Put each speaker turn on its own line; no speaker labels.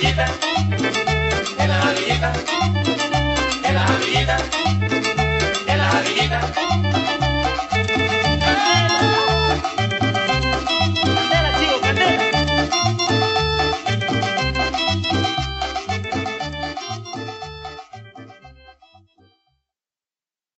amiguita, de las amiguitas, de las amiguitas, de las amiguitas.